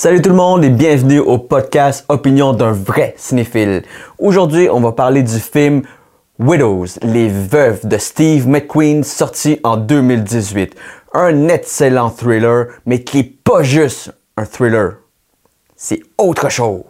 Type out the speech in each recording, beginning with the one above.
Salut tout le monde et bienvenue au podcast Opinion d'un vrai cinéphile. Aujourd'hui, on va parler du film Widows, les veuves de Steve McQueen sorti en 2018. Un excellent thriller, mais qui est pas juste un thriller. C'est autre chose.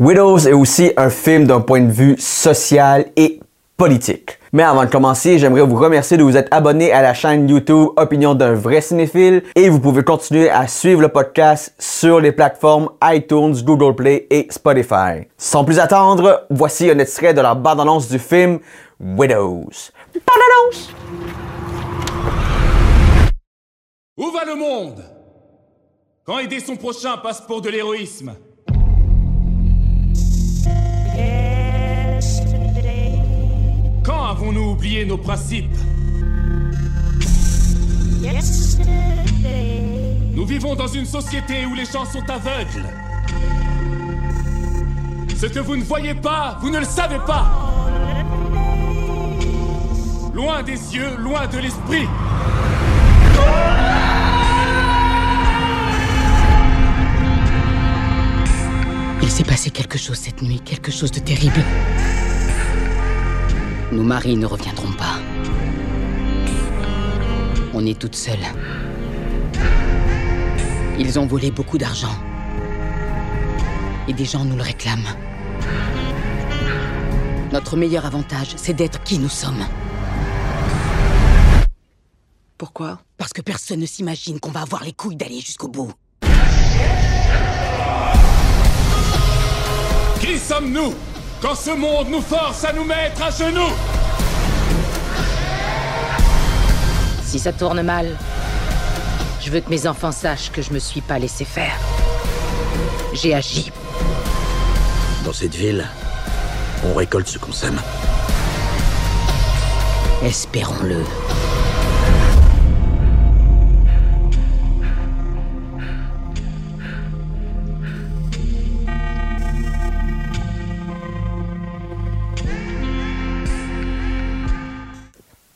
Widows est aussi un film d'un point de vue social et politique. Mais avant de commencer, j'aimerais vous remercier de vous être abonné à la chaîne YouTube Opinion d'un vrai cinéphile et vous pouvez continuer à suivre le podcast sur les plateformes iTunes, Google Play et Spotify. Sans plus attendre, voici un extrait de la bande-annonce du film Widows. Bande-annonce! Où va le monde? Quand aider son prochain passe pour de l'héroïsme avons-nous oublié nos principes Nous vivons dans une société où les gens sont aveugles. Ce que vous ne voyez pas, vous ne le savez pas. Loin des yeux, loin de l'esprit. Il s'est passé quelque chose cette nuit, quelque chose de terrible. Nos maris ne reviendront pas. On est toutes seules. Ils ont volé beaucoup d'argent. Et des gens nous le réclament. Notre meilleur avantage, c'est d'être qui nous sommes. Pourquoi? Parce que personne ne s'imagine qu'on va avoir les couilles d'aller jusqu'au bout. Qui sommes-nous? Quand ce monde nous force à nous mettre à genoux Si ça tourne mal, je veux que mes enfants sachent que je me suis pas laissé faire. J'ai agi. Dans cette ville, on récolte ce qu'on sème. Espérons-le.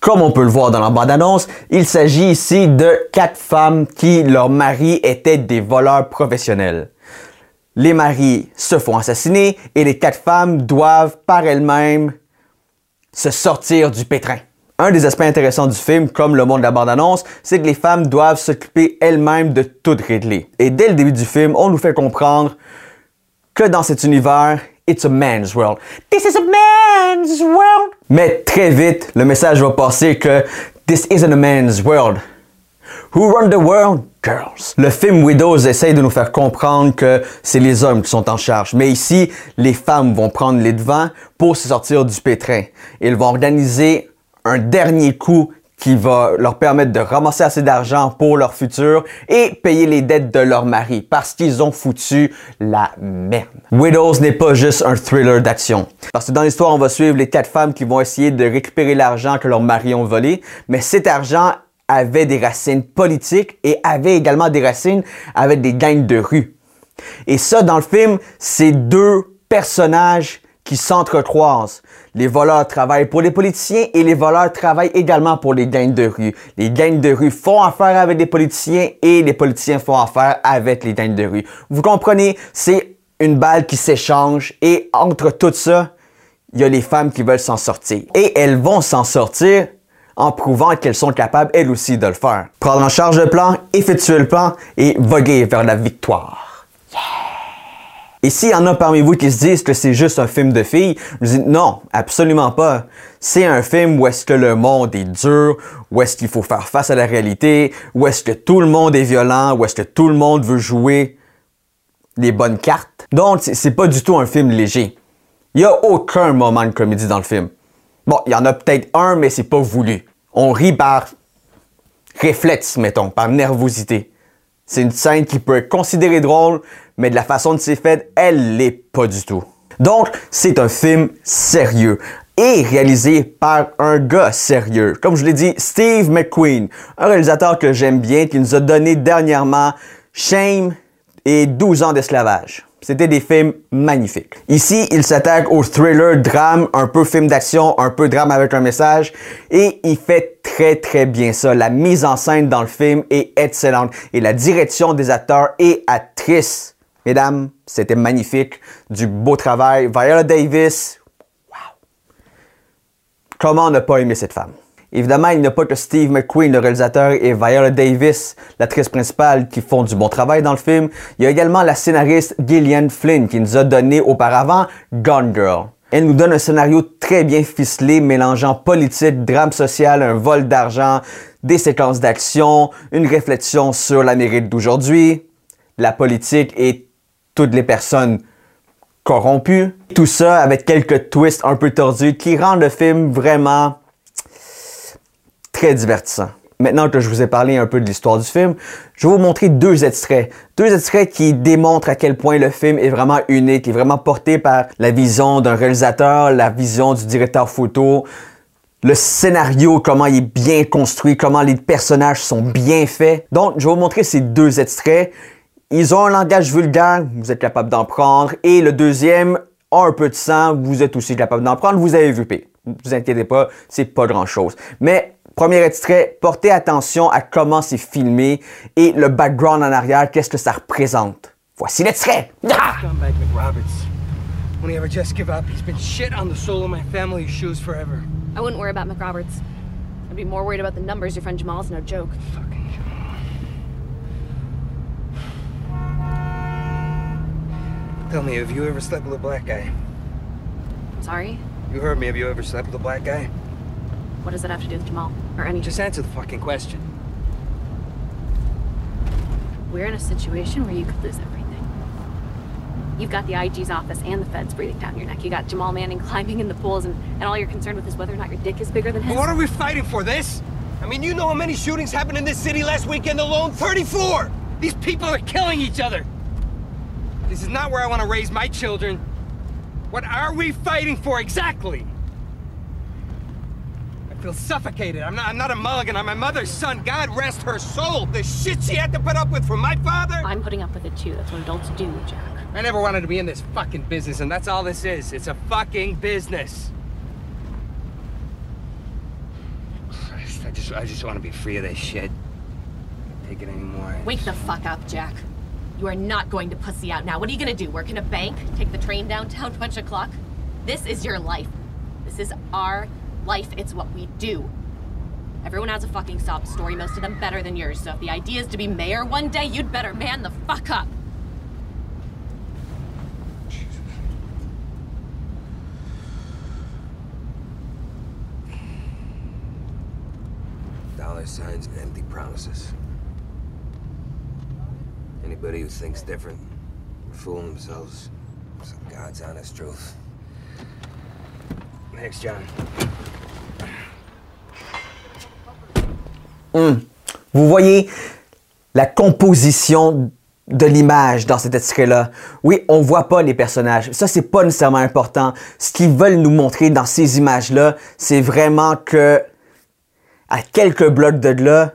Comme on peut le voir dans la bande-annonce, il s'agit ici de quatre femmes qui, leurs maris étaient des voleurs professionnels. Les maris se font assassiner et les quatre femmes doivent par elles-mêmes se sortir du pétrin. Un des aspects intéressants du film, comme le monde de la bande-annonce, c'est que les femmes doivent s'occuper elles-mêmes de tout régler. Et dès le début du film, on nous fait comprendre que dans cet univers, it's a man's world. This is a man's world. Mais très vite, le message va passer que this isn't a man's world. Who run the world? Girls. Le film Widows essaye de nous faire comprendre que c'est les hommes qui sont en charge. Mais ici, les femmes vont prendre les devants pour se sortir du pétrin. Ils vont organiser un dernier coup qui va leur permettre de ramasser assez d'argent pour leur futur et payer les dettes de leur mari parce qu'ils ont foutu la merde. Widows n'est pas juste un thriller d'action. Parce que dans l'histoire, on va suivre les quatre femmes qui vont essayer de récupérer l'argent que leurs maris ont volé, mais cet argent avait des racines politiques et avait également des racines avec des gangs de rue. Et ça, dans le film, c'est deux personnages qui s'entrecroisent. Les voleurs travaillent pour les politiciens et les voleurs travaillent également pour les gangs de rue. Les gangs de rue font affaire avec les politiciens et les politiciens font affaire avec les gangs de rue. Vous comprenez, c'est une balle qui s'échange et entre tout ça, il y a les femmes qui veulent s'en sortir. Et elles vont s'en sortir en prouvant qu'elles sont capables elles aussi de le faire. Prendre en charge le plan, effectuer le plan et voguer vers la victoire. Et s'il y en a parmi vous qui se disent que c'est juste un film de filles, je dis non, absolument pas. C'est un film où est-ce que le monde est dur, où est-ce qu'il faut faire face à la réalité, où est-ce que tout le monde est violent, où est-ce que tout le monde veut jouer les bonnes cartes. Donc, c'est pas du tout un film léger. Il y a aucun moment de comédie dans le film. Bon, il y en a peut-être un, mais c'est pas voulu. On rit par réflexe, mettons, par nervosité. C'est une scène qui peut être considérée drôle, mais de la façon dont c'est fait, elle l'est pas du tout. Donc, c'est un film sérieux et réalisé par un gars sérieux. Comme je l'ai dit, Steve McQueen, un réalisateur que j'aime bien, qui nous a donné dernièrement Shame et 12 ans d'esclavage. C'était des films magnifiques. Ici, il s'attaque au thriller, drame, un peu film d'action, un peu drame avec un message, et il fait très très bien ça. La mise en scène dans le film est excellente, et la direction des acteurs et actrices Mesdames, c'était magnifique. Du beau travail. Viola Davis, wow! Comment ne pas aimer cette femme? Évidemment, il n'y a pas que Steve McQueen, le réalisateur, et Viola Davis, l'actrice principale, qui font du bon travail dans le film. Il y a également la scénariste Gillian Flynn, qui nous a donné auparavant Gone Girl. Elle nous donne un scénario très bien ficelé, mélangeant politique, drame social, un vol d'argent, des séquences d'action, une réflexion sur l'Amérique d'aujourd'hui, la politique et toutes les personnes corrompues. Tout ça avec quelques twists un peu tordus qui rendent le film vraiment très divertissant. Maintenant que je vous ai parlé un peu de l'histoire du film, je vais vous montrer deux extraits. Deux extraits qui démontrent à quel point le film est vraiment unique, est vraiment porté par la vision d'un réalisateur, la vision du directeur photo, le scénario, comment il est bien construit, comment les personnages sont bien faits. Donc, je vais vous montrer ces deux extraits. Ils ont un langage vulgaire, vous êtes capable d'en prendre. Et le deuxième a un peu de sang, vous êtes aussi capable d'en prendre. Vous avez vu P. Vous inquiétez pas, c'est pas grand chose. Mais Premier extrait, portez attention à comment c'est filmé et le background en arrière, qu'est-ce que ça représente. Voici l'extrait. Ah! He ever just give up? He's been shit on the sole of my family's shoes forever. I wouldn't worry about McRoberts. I'd be more worried about the numbers your friend Jamal's no joke. Fucking Jamal. Tell me, have you ever slept with a black guy? Sorry? You heard me. Have you ever slept with a black guy? What does that have to do with Jamal? Or any Just answer the fucking question. We're in a situation where you could lose everything. You've got the IG's office and the feds breathing down your neck. You got Jamal Manning climbing in the pools, and, and all you're concerned with is whether or not your dick is bigger than his. What are we fighting for? This? I mean, you know how many shootings happened in this city last weekend alone? 34! These people are killing each other! This is not where I want to raise my children. What are we fighting for exactly? I feel suffocated. I'm not, I'm not a mulligan. I'm my mother's son. God rest her soul. The shit she had to put up with from my father. I'm putting up with it too. That's what adults do, Jack. I never wanted to be in this fucking business, and that's all this is. It's a fucking business. Christ, I just, I just want to be free of this shit. Can't take it anymore. Wake the fuck up, Jack. You are not going to pussy out now. What are you gonna do? Work in a bank? Take the train downtown, punch a clock? This is your life. This is our life. It's what we do. Everyone has a fucking sob story, most of them better than yours. So if the idea is to be mayor one day, you'd better man the fuck up. Dollar signs and empty promises. Anybody who thinks different, fooling themselves. It's God's honest truth. Thanks, John. Vous voyez la composition de l'image dans cet extrait-là. Oui, on voit pas les personnages. Ça, c'est pas nécessairement important. Ce qu'ils veulent nous montrer dans ces images-là, c'est vraiment que à quelques blocs de là,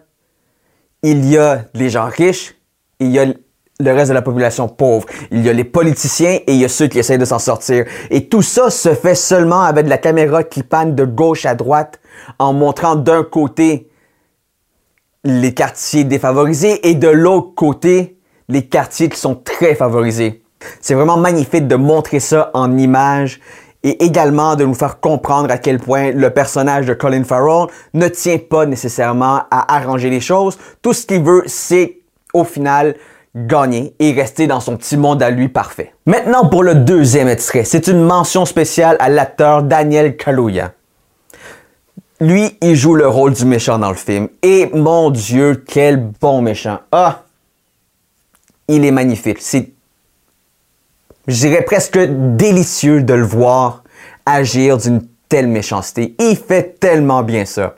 il y a les gens riches, il y a le reste de la population pauvre. Il y a les politiciens et il y a ceux qui essayent de s'en sortir. Et tout ça se fait seulement avec de la caméra qui panne de gauche à droite en montrant d'un côté les quartiers défavorisés et de l'autre côté les quartiers qui sont très favorisés. C'est vraiment magnifique de montrer ça en images et également de nous faire comprendre à quel point le personnage de Colin Farrell ne tient pas nécessairement à arranger les choses. Tout ce qu'il veut, c'est au final gagner et rester dans son petit monde à lui parfait. Maintenant pour le deuxième extrait, c'est une mention spéciale à l'acteur Daniel Kaluuya. Lui, il joue le rôle du méchant dans le film. Et mon Dieu, quel bon méchant. Ah! Il est magnifique. C'est, je dirais presque délicieux de le voir agir d'une telle méchanceté. Il fait tellement bien ça.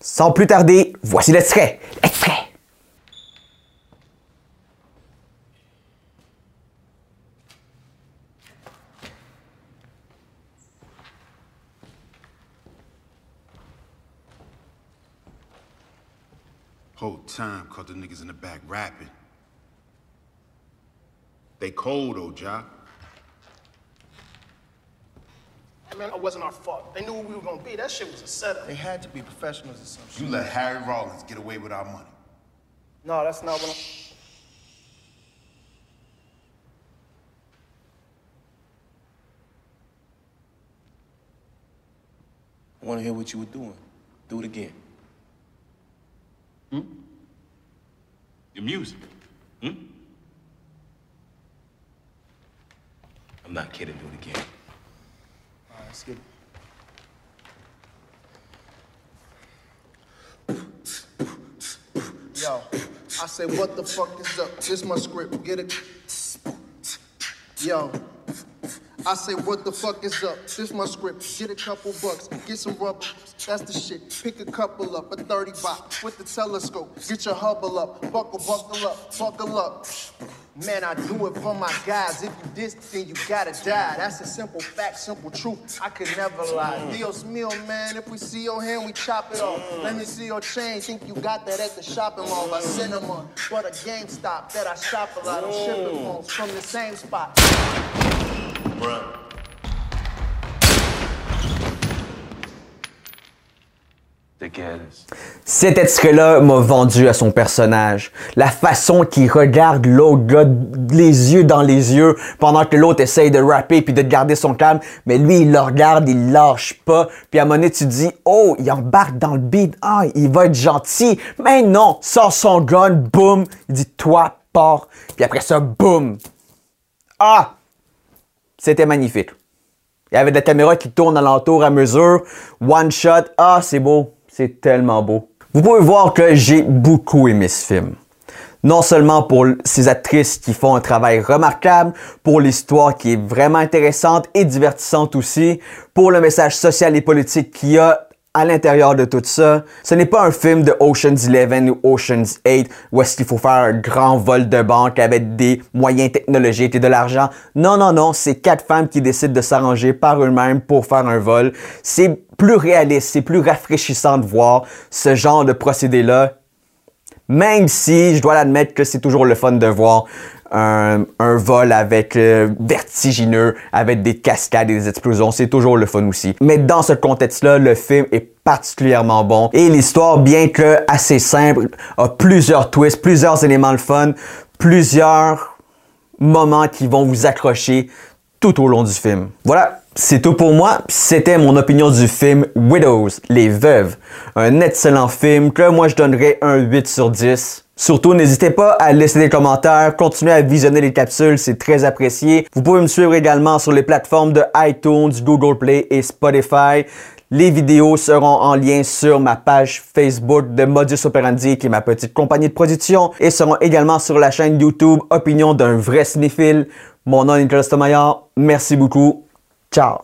Sans plus tarder, voici l'extrait. L'extrait! Whole time caught the niggas in the back rapping. They cold, old job. Hey man, it wasn't our fault. They knew who we were gonna be. That shit was a setup. They had to be professionals or something. You let Harry Rollins get away with our money. No, that's not what I'm... I want to hear what you were doing. Do it again. Hmm? Your music. Hmm? I'm not kidding. Do it again. All right, let's get. Yo, I say, what the fuck is up? This my script. Get it? Yo. I say, what the fuck is up? This my script. Get a couple bucks. Get some rubber. That's the shit. Pick a couple up. A 30 box with the telescope. Get your hubble up. Buckle, buckle up. Buckle up. Man, I do it for my guys. If you diss, then you gotta die. That's a simple fact, simple truth. I could never lie. Mm. Dios mío, man. If we see your hand, we chop it off. Mm. Let me see your chain. Think you got that at the shopping mall by mm. cinema. But a GameStop that I shop a lot on shipping phones from the same spot. Bruh. Cet extrait-là m'a vendu à son personnage. La façon qu'il regarde l'autre gars les yeux dans les yeux pendant que l'autre essaye de rapper puis de garder son calme, mais lui il le regarde, il lâche pas. Puis à un moment donné tu dis "Oh, il embarque dans le beat, ah, il va être gentil." Mais non, sort son gun, boum, il dit "Toi, pars." Puis après ça, boum. Ah! C'était magnifique. Il y avait de la caméra qui tourne alentour à mesure. One shot. Ah, c'est beau. C'est tellement beau. Vous pouvez voir que j'ai beaucoup aimé ce film. Non seulement pour ces actrices qui font un travail remarquable, pour l'histoire qui est vraiment intéressante et divertissante aussi, pour le message social et politique qu'il y a à l'intérieur de tout ça. Ce n'est pas un film de Ocean's 11 ou Ocean's 8 où est-ce qu'il faut faire un grand vol de banque avec des moyens technologiques et de l'argent. Non, non, non, c'est quatre femmes qui décident de s'arranger par eux-mêmes pour faire un vol. C'est plus réaliste, c'est plus rafraîchissant de voir ce genre de procédé-là. Même si, je dois l'admettre que c'est toujours le fun de voir un, vol avec vertigineux, avec des cascades et des explosions, c'est toujours le fun aussi. Mais dans ce contexte-là, le film est particulièrement bon et l'histoire, bien que assez simple, a plusieurs twists, plusieurs éléments de fun, plusieurs moments qui vont vous accrocher tout au long du film. Voilà, c'est tout pour moi. C'était mon opinion du film Widows, Les Veuves. Un excellent film que moi je donnerais un 8 sur 10. Surtout, n'hésitez pas à laisser des commentaires, continuez à visionner les capsules, c'est très apprécié. Vous pouvez me suivre également sur les plateformes de iTunes, Google Play et Spotify. Les vidéos seront en lien sur ma page Facebook de Modus Operandi, qui est ma petite compagnie de production, et seront également sur la chaîne YouTube Opinion d'un vrai cinéphile. Mon nom est Nicolas Tomaillard. Merci beaucoup. Ciao.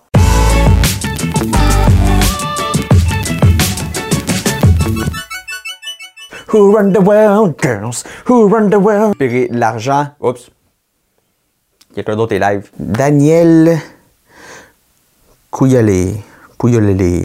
Who run the world, girls? Who run the world? Récupérer l'argent. Oups. Quelqu'un d'autre est live. Daniel Couillalé. Couillalé.